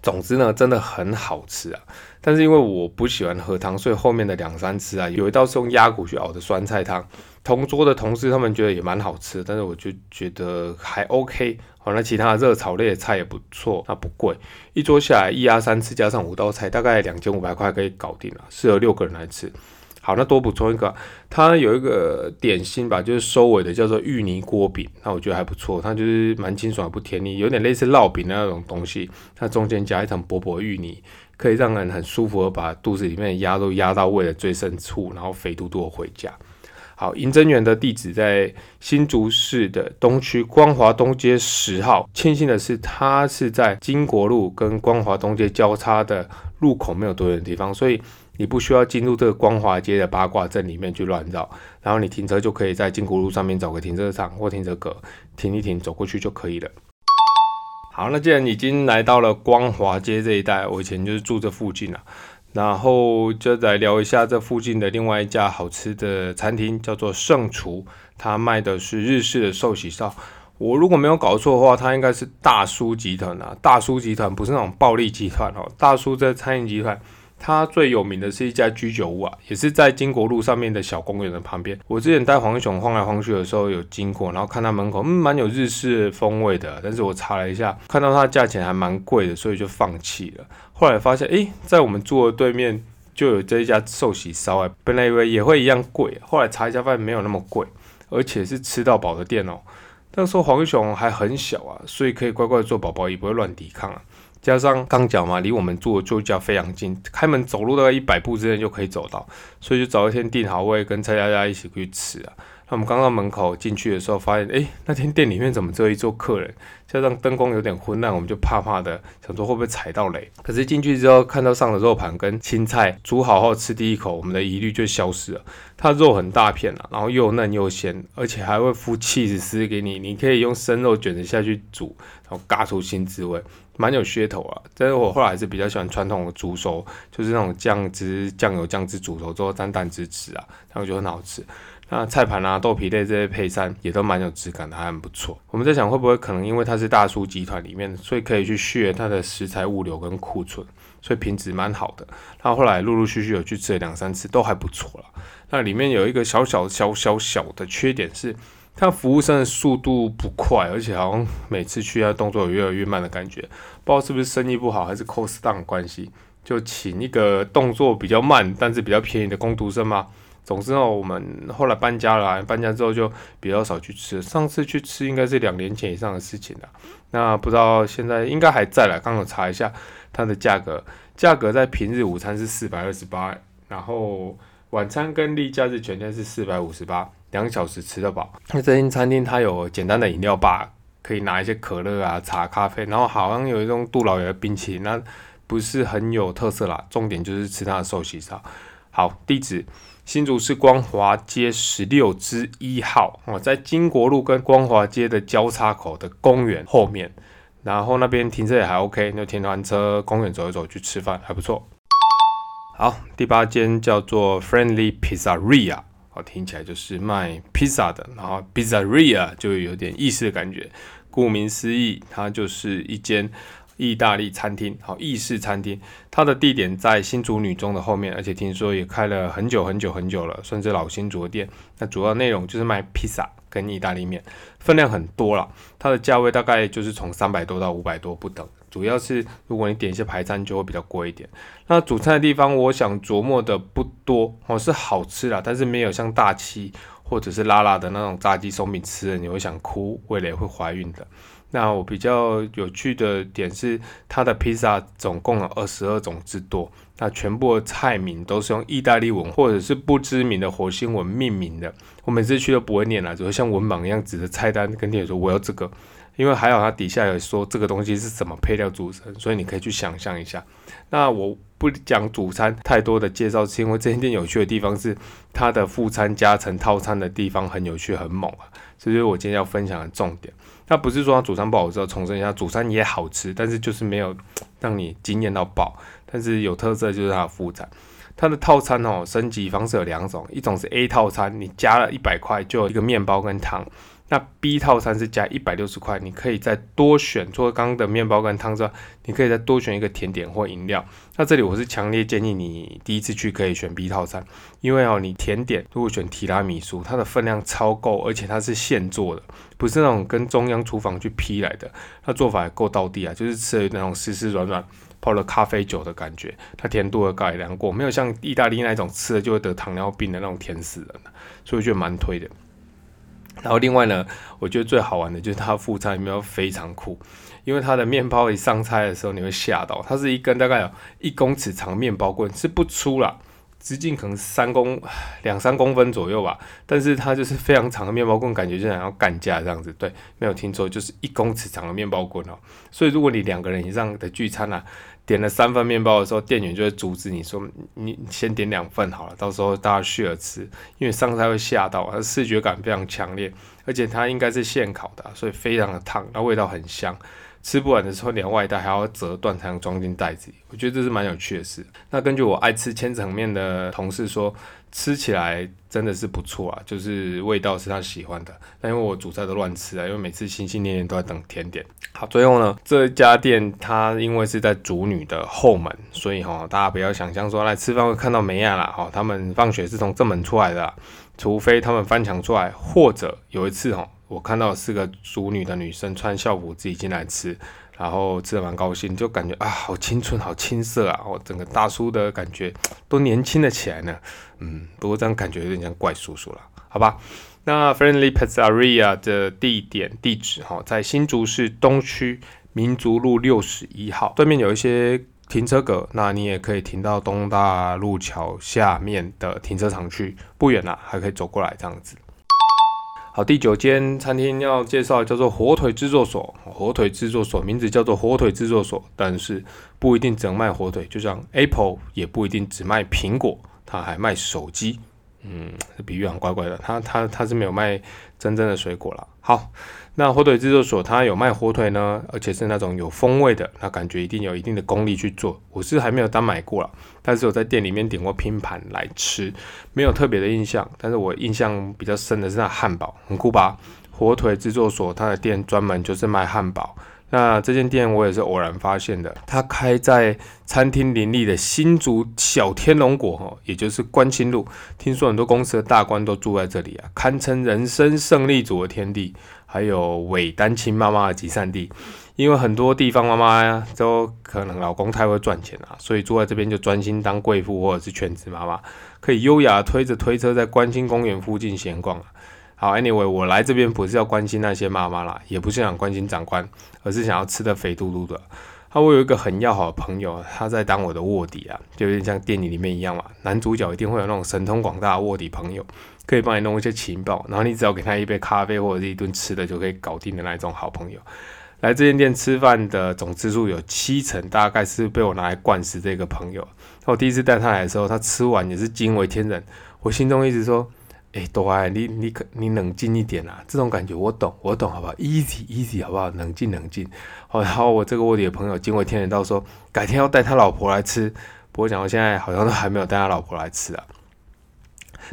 总之呢，真的很好吃啊！但是因为我不喜欢喝汤，所以后面的两三次啊，有一道是用鸭骨去熬的酸菜汤。同桌的同事他们觉得也蛮好吃，但是我就觉得还 OK。好，那其他热炒类的菜也不错，那不贵，一桌下来一鸭三吃加上五道菜，大概两千五百块可以搞定了，适合六个人来吃。好，那多补充一个，它有一个点心吧，就是收尾的叫做芋泥锅饼，那我觉得还不错，它就是蛮清爽不甜腻，有点类似烙饼的那种东西，它中间加一层薄薄芋泥，可以让人很舒服的把肚子里面的鸭都压到胃的最深处，然后肥嘟嘟的回家。好，银针园的地址在新竹市的东区光华东街十号。庆幸的是，它是在金国路跟光华东街交叉的路口没有多远的地方，所以你不需要进入这个光华街的八卦阵里面去乱绕，然后你停车就可以在金国路上面找个停车场或停车格停一停，走过去就可以了。好，那既然已经来到了光华街这一带，我以前就是住这附近了。然后就来聊一下这附近的另外一家好吃的餐厅，叫做圣厨，他卖的是日式的寿喜烧。我如果没有搞错的话，它应该是大叔集团啊。大叔集团不是那种暴力集团哦，大叔在餐饮集团。它最有名的是一家居酒屋啊，也是在金国路上面的小公园的旁边。我之前带黄熊晃来晃去的时候有经过，然后看它门口，嗯，蛮有日式风味的。但是我查了一下，看到它价钱还蛮贵的，所以就放弃了。后来发现，诶，在我们住的对面就有这一家寿喜烧啊，本来以为也会一样贵，后来查一下发现没有那么贵，而且是吃到饱的店哦。那时候黄熊还很小啊，所以可以乖乖做宝宝，也不会乱抵抗啊。加上刚讲嘛，离我们住的旧家非常近，开门走路大概一百步之内就可以走到，所以就找一天订好位，跟蔡佳佳一起去吃啊。那我们刚到门口进去的时候，发现哎，那天店里面怎么只有一桌客人？加上灯光有点昏暗，我们就怕怕的，想说会不会踩到雷。可是进去之后，看到上的肉盘跟青菜煮好后，吃第一口，我们的疑虑就消失了。它肉很大片啊，然后又嫩又鲜，而且还会敷 cheese 丝给你，你可以用生肉卷着下去煮，然后嘎出新滋味，蛮有噱头啊。但是我后来还是比较喜欢传统的煮熟，就是那种酱汁、酱油酱汁煮熟之后沾蛋汁吃啊，然后就很好吃。那菜盘啊、豆皮类这些配餐也都蛮有质感的，还很不错。我们在想会不会可能因为它是大叔集团里面，所以可以去削它的食材物流跟库存，所以品质蛮好的。那后来陆陆续续有去吃了两三次，都还不错了。那里面有一个小小小小小的缺点是，它服务生的速度不快，而且好像每次去它动作有越来越慢的感觉。不知道是不是生意不好，还是 cost down 关系，就请一个动作比较慢但是比较便宜的工读生吗？总之呢，我们后来搬家了，搬家之后就比较少去吃。上次去吃应该是两年前以上的事情了。那不知道现在应该还在了。刚好查一下它的价格，价格在平日午餐是四百二十八，然后晚餐跟例假日全天是四百五十八，两小时吃得饱。那这间餐厅它有简单的饮料吧，可以拿一些可乐啊、茶、咖啡，然后好像有一种杜老爷的冰淇淋，那不是很有特色啦。重点就是吃它的寿喜烧。好，地址。新竹市光华街十六之一号哦，在金国路跟光华街的交叉口的公园后面，然后那边停车也还 OK，就停完车公园走一走去吃饭还不错。好，第八间叫做 Friendly Pizzeria，哦，听起来就是卖披萨的，然后 Pizzeria 就有点意思的感觉，顾名思义，它就是一间。意大利餐厅，好，意式餐厅，它的地点在新竹女中的后面，而且听说也开了很久很久很久了，算是老新竹店。那主要内容就是卖披萨跟意大利面，分量很多了。它的价位大概就是从三百多到五百多不等，主要是如果你点一些排餐就会比较贵一点。那主餐的地方，我想琢磨的不多哦，是好吃啦，但是没有像大七或者是拉拉的那种炸鸡松饼吃了你会想哭，味蕾会怀孕的。那我比较有趣的点是，它的披萨总共有二十二种之多，那全部的菜名都是用意大利文或者是不知名的火星文命名的。我每次去都不会念了，只会像文盲一样指着菜单跟店员说我要这个，因为还好它底下有说这个东西是什么配料组成，所以你可以去想象一下。那我不讲主餐太多的介绍，是因为这间店有趣的地方是它的副餐加成套餐的地方很有趣很猛啊，这就是我今天要分享的重点。那不是说它主餐不好吃，重申一下，主餐也好吃，但是就是没有让你惊艳到爆。但是有特色就是它的副餐，它的套餐哦，升级方式有两种，一种是 A 套餐，你加了一百块就有一个面包跟汤。那 B 套餐是加一百六十块，你可以再多选，除了刚刚的面包跟汤之外，你可以再多选一个甜点或饮料。那这里我是强烈建议你第一次去可以选 B 套餐，因为哦，你甜点如果选提拉米苏，它的分量超够，而且它是现做的，不是那种跟中央厨房去批来的，它做法也够到地啊，就是吃的那种湿湿软软泡了咖啡酒的感觉，它甜度也改良过，没有像意大利那种吃了就会得糖尿病的那种甜死人，所以我觉得蛮推的。然后另外呢，我觉得最好玩的就是它副餐里面非常酷，因为它的面包一上菜的时候你会吓到，它是一根大概有一公尺长面包棍，是不粗了，直径可能三公两三公分左右吧，但是它就是非常长的面包棍，感觉就想要干架这样子，对，没有听错，就是一公尺长的面包棍哦。所以如果你两个人以上的聚餐呢，点了三份面包的时候，店员就会阻止你说：“你先点两份好了，到时候大家续了吃，因为上菜会吓到，它视觉感非常强烈，而且它应该是现烤的，所以非常的烫，那味道很香。吃不完的时候连外带还要折断才能装进袋子里，我觉得这是蛮有趣的事。那根据我爱吃千层面的同事说。”吃起来真的是不错啊，就是味道是他喜欢的。但因为我煮菜都乱吃啊，因为每次心心念念都在等甜点。好，最后呢，这家店它因为是在主女的后门，所以哈，大家不要想象说来吃饭会看到梅亚啦。哈，他们放学是从正门出来的，除非他们翻墙出来，或者有一次哈，我看到四个主女的女生穿校服自己进来吃。然后吃的蛮高兴，就感觉啊，好青春，好青涩啊！我整个大叔的感觉都年轻了起来呢。嗯，不过这样感觉有点像怪叔叔了，好吧？那 Friendly Pizzeria 的地点地址哈，在新竹市东区民族路六十一号，对面有一些停车格，那你也可以停到东大路桥下面的停车场去，不远啦，还可以走过来这样子。好，第九间餐厅要介绍叫做火腿制作所。火腿制作所名字叫做火腿制作所，但是不一定只卖火腿，就像 Apple 也不一定只卖苹果，它还卖手机。嗯，这比喻很怪怪的。它它它是没有卖真正的水果了。好，那火腿制作所它有卖火腿呢，而且是那种有风味的，那感觉一定有一定的功力去做。我是还没有单买过了，但是我在店里面点过拼盘来吃，没有特别的印象。但是我印象比较深的是那汉堡，很酷吧？火腿制作所它的店专门就是卖汉堡。那这间店我也是偶然发现的，它开在餐厅林立的新竹小天龙果哈，也就是关清路。听说很多公司的大官都住在这里啊，堪称人生胜利组的天地，还有伪单亲妈妈的集散地。因为很多地方妈妈呀，都可能老公太会赚钱啊，所以住在这边就专心当贵妇或者是全职妈妈，可以优雅推着推车在关清公园附近闲逛啊。好，Anyway，我来这边不是要关心那些妈妈啦，也不是想关心长官，而是想要吃的肥嘟嘟的。啊，我有一个很要好的朋友，他在当我的卧底啊，就有点像电影里面一样嘛。男主角一定会有那种神通广大的卧底朋友，可以帮你弄一些情报，然后你只要给他一杯咖啡或者是一顿吃的就可以搞定的那一种好朋友。来这间店吃饭的总次数有七成，大概是被我拿来灌食这个朋友。我第一次带他来的时候，他吃完也是惊为天人，我心中一直说。哎，多爱你，你可你冷静一点啊！这种感觉我懂，我懂，好不好？Easy easy，好不好？冷静冷静。好，然后我这个卧底的朋友惊为天人到说，改天要带他老婆来吃。不过讲到现在，好像都还没有带他老婆来吃啊。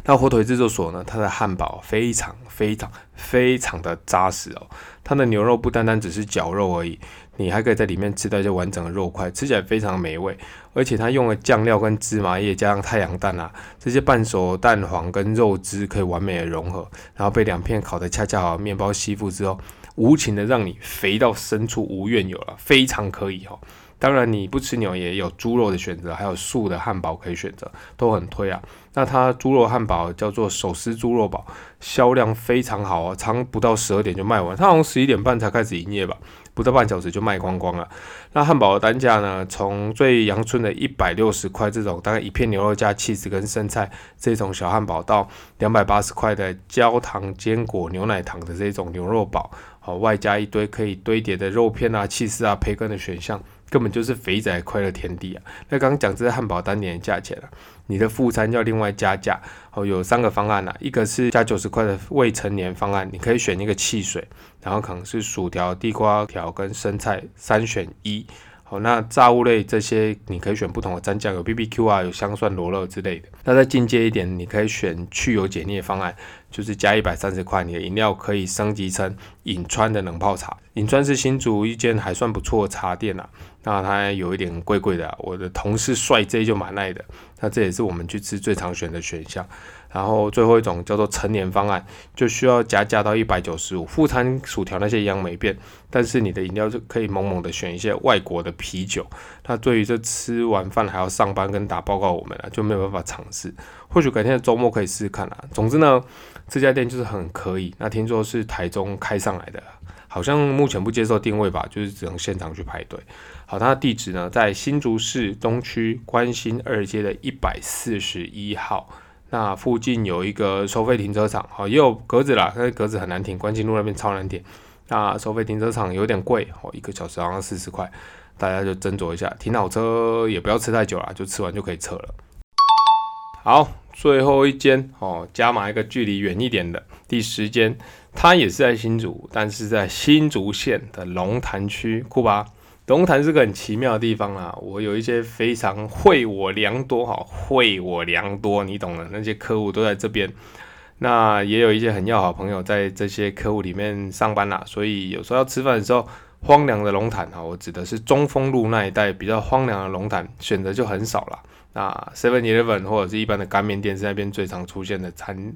那火腿制作所呢？它的汉堡非常非常非常的扎实哦。它的牛肉不单单只是绞肉而已。你还可以在里面吃到一些完整的肉块，吃起来非常美味。而且它用了酱料跟芝麻叶，加上太阳蛋啊，这些半熟蛋黄跟肉汁可以完美的融合，然后被两片烤的恰恰好面包吸附之后，无情的让你肥到深处无怨有了，非常可以哦。当然你不吃牛也有猪肉的选择，还有素的汉堡可以选择，都很推啊。那它猪肉汉堡叫做手撕猪肉堡，销量非常好啊，常不到十二点就卖完，它好像十一点半才开始营业吧。不到半小时就卖光光了。那汉堡的单价呢？从最阳春的一百六十块这种大概一片牛肉加汽丝跟生菜这种小汉堡，到两百八十块的焦糖坚果牛奶糖的这种牛肉堡，好外加一堆可以堆叠的肉片啊、气司啊、培根的选项，根本就是肥仔快乐天地啊！那刚刚讲这是汉堡单点的价钱啊。你的副餐要另外加价哦，有三个方案啦，一个是加九十块的未成年方案，你可以选一个汽水，然后可能是薯条、地瓜条跟生菜三选一。好，那炸物类这些你可以选不同的蘸酱，有 B B Q 啊，有香蒜罗勒之类的。那再进阶一点，你可以选去油解腻方案，就是加一百三十块，你的饮料可以升级成饮川的冷泡茶。饮川是新竹一间还算不错的茶店呐，那它有一点贵贵的，我的同事帅 J 就蛮爱的。那这也是我们去吃最常选的选项。然后最后一种叫做成年方案，就需要加价到一百九十五，副餐薯条那些一样没变，但是你的饮料就可以猛猛的选一些外国的啤酒。那对于这吃完饭还要上班跟打报告我们啊，就没有办法尝试。或许改天的周末可以试试看啊。总之呢，这家店就是很可以。那听说是台中开上来的，好像目前不接受定位吧，就是只能现场去排队。好，它的地址呢在新竹市东区关心二街的一百四十一号。那附近有一个收费停车场，好也有格子啦，但是格子很难停，关进路那边超难停。那收费停车场有点贵，哦，一个小时好像四十块，大家就斟酌一下，停好车也不要吃太久啦，就吃完就可以撤了。好，最后一间哦，加码一个距离远一点的第十间，它也是在新竹，但是在新竹县的龙潭区，酷吧？龙潭是个很奇妙的地方啊，我有一些非常惠我良多哈，惠我良多，你懂的，那些客户都在这边，那也有一些很要好朋友在这些客户里面上班啦，所以有时候要吃饭的时候，荒凉的龙潭哈，我指的是中丰路那一带比较荒凉的龙潭，选择就很少了。那 Seven Eleven 或者是一般的干面店是那边最常出现的餐。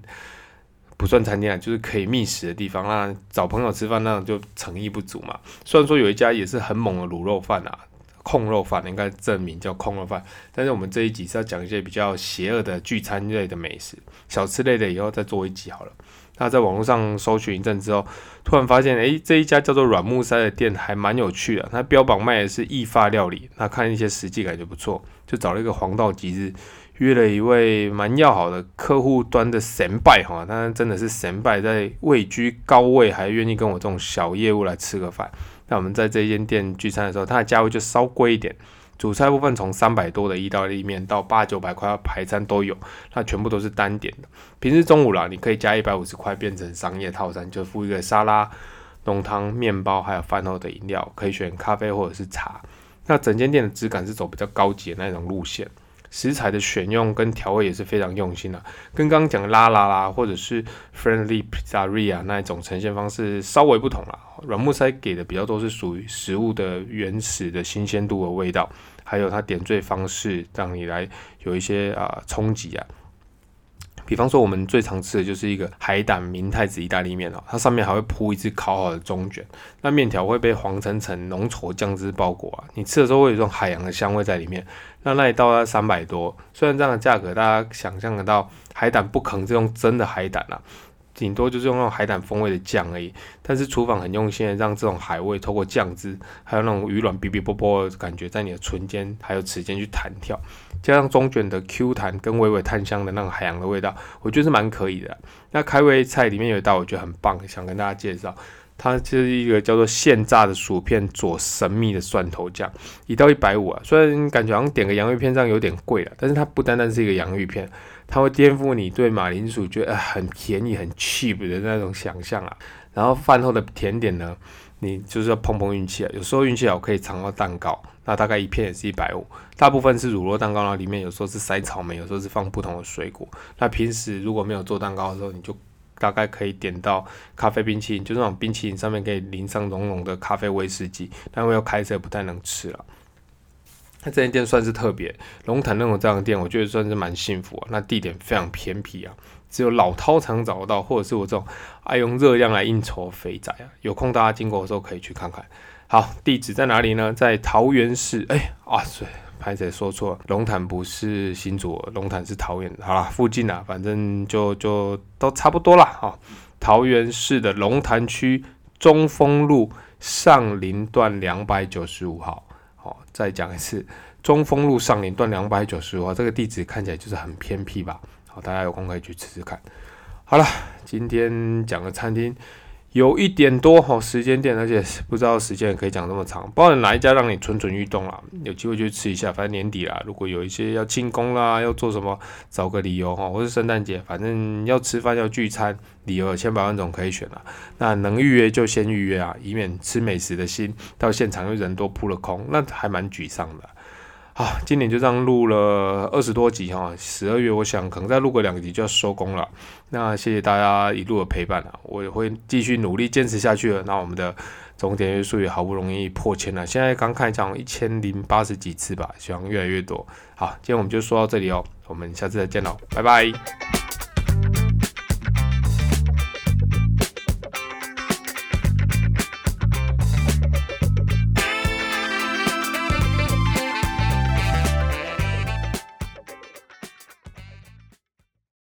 不算餐厅啊，就是可以觅食的地方。那找朋友吃饭那种就诚意不足嘛。虽然说有一家也是很猛的卤肉饭啊，控肉饭应该证明叫控肉饭。但是我们这一集是要讲一些比较邪恶的聚餐类的美食，小吃类的以后再做一集好了。那在网络上搜寻一阵之后，突然发现，哎，这一家叫做软木塞的店还蛮有趣的。它标榜卖的是意法料理，那看一些实际感觉不错，就找了一个黄道吉日，约了一位蛮要好的客户端的神拜哈，他真的是神拜，在位居高位，还愿意跟我这种小业务来吃个饭。那我们在这间店聚餐的时候，它的价位就稍贵一点。主菜部分从三百多的意大利面到八九百块排餐都有，那全部都是单点的。平时中午啦，你可以加一百五十块变成商业套餐，就附一个沙拉、浓汤、面包，还有饭后的饮料，可以选咖啡或者是茶。那整间店的质感是走比较高级的那种路线。食材的选用跟调味也是非常用心的，跟刚刚讲的拉拉啦，或者是 Friendly Pizzeria 那一种呈现方式稍微不同啦。软木塞给的比较多是属于食物的原始的新鲜度和味道，还有它点缀方式让你来有一些啊冲击啊。比方说，我们最常吃的就是一个海胆明太子意大利面哦，它上面还会铺一只烤好的中卷，那面条会被黄澄澄浓稠酱汁包裹啊，你吃的时候会有一种海洋的香味在里面。那那一道要三百多，虽然这样的价格大家想象得到，海胆不可能是用真的海胆啊。顶多就是用那种海胆风味的酱而已，但是厨房很用心的让这种海味透过酱汁，还有那种鱼卵哔哔啵啵的感觉，在你的唇间还有齿间去弹跳，加上中卷的 Q 弹跟微微炭香的那种海洋的味道，我觉得是蛮可以的。那开胃菜里面有一道我觉得很棒，想跟大家介绍，它就是一个叫做现炸的薯片佐神秘的蒜头酱，一到一百五啊，虽然感觉好像点个洋芋片这样有点贵了，但是它不单单是一个洋芋片。它会颠覆你对马铃薯觉得很便宜、很 cheap 的那种想象啊。然后饭后的甜点呢，你就是要碰碰运气啊。有时候运气好可以尝到蛋糕，那大概一片也是一百五。大部分是乳酪蛋糕，然后里面有时候是塞草莓，有时候是放不同的水果。那平时如果没有做蛋糕的时候，你就 大概可以点到咖啡冰淇淋，就那种冰淇淋上面可以淋上浓浓的咖啡威士忌，但因为要开车不太能吃了。那这间店算是特别，龙潭那种这样的店，我觉得算是蛮幸福啊。那地点非常偏僻啊，只有老饕才能找得到，或者是我这种爱用热量来应酬肥仔啊。有空大家经过的时候可以去看看。好，地址在哪里呢？在桃园市。哎啊，对，拍仔说错，龙潭不是新竹，龙潭是桃园。好了，附近啊，反正就就都差不多了哈。桃园市的龙潭区中丰路上林段两百九十五号。好，再讲一次，中丰路上林段两百九十五号，这个地址看起来就是很偏僻吧？好，大家有空可以去吃吃看。好了，今天讲的餐厅。有一点多哈时间点，而且不知道时间也可以讲这么长。不知道哪一家让你蠢蠢欲动了，有机会就吃一下。反正年底啦，如果有一些要庆功啦，要做什么，找个理由哈，或是圣诞节，反正要吃饭要聚餐，理由有千百万种可以选了。那能预约就先预约啊，以免吃美食的心到现场又人多扑了空，那还蛮沮丧的。好，今年就这样录了二十多集哈，十二月我想可能再录个两集就要收工了。那谢谢大家一路的陪伴啊，我也会继续努力坚持下去了。那我们的总点阅数也好不容易破千了，现在刚看讲一千零八十几次吧，希望越来越多。好，今天我们就说到这里哦，我们下次再见喽，拜拜。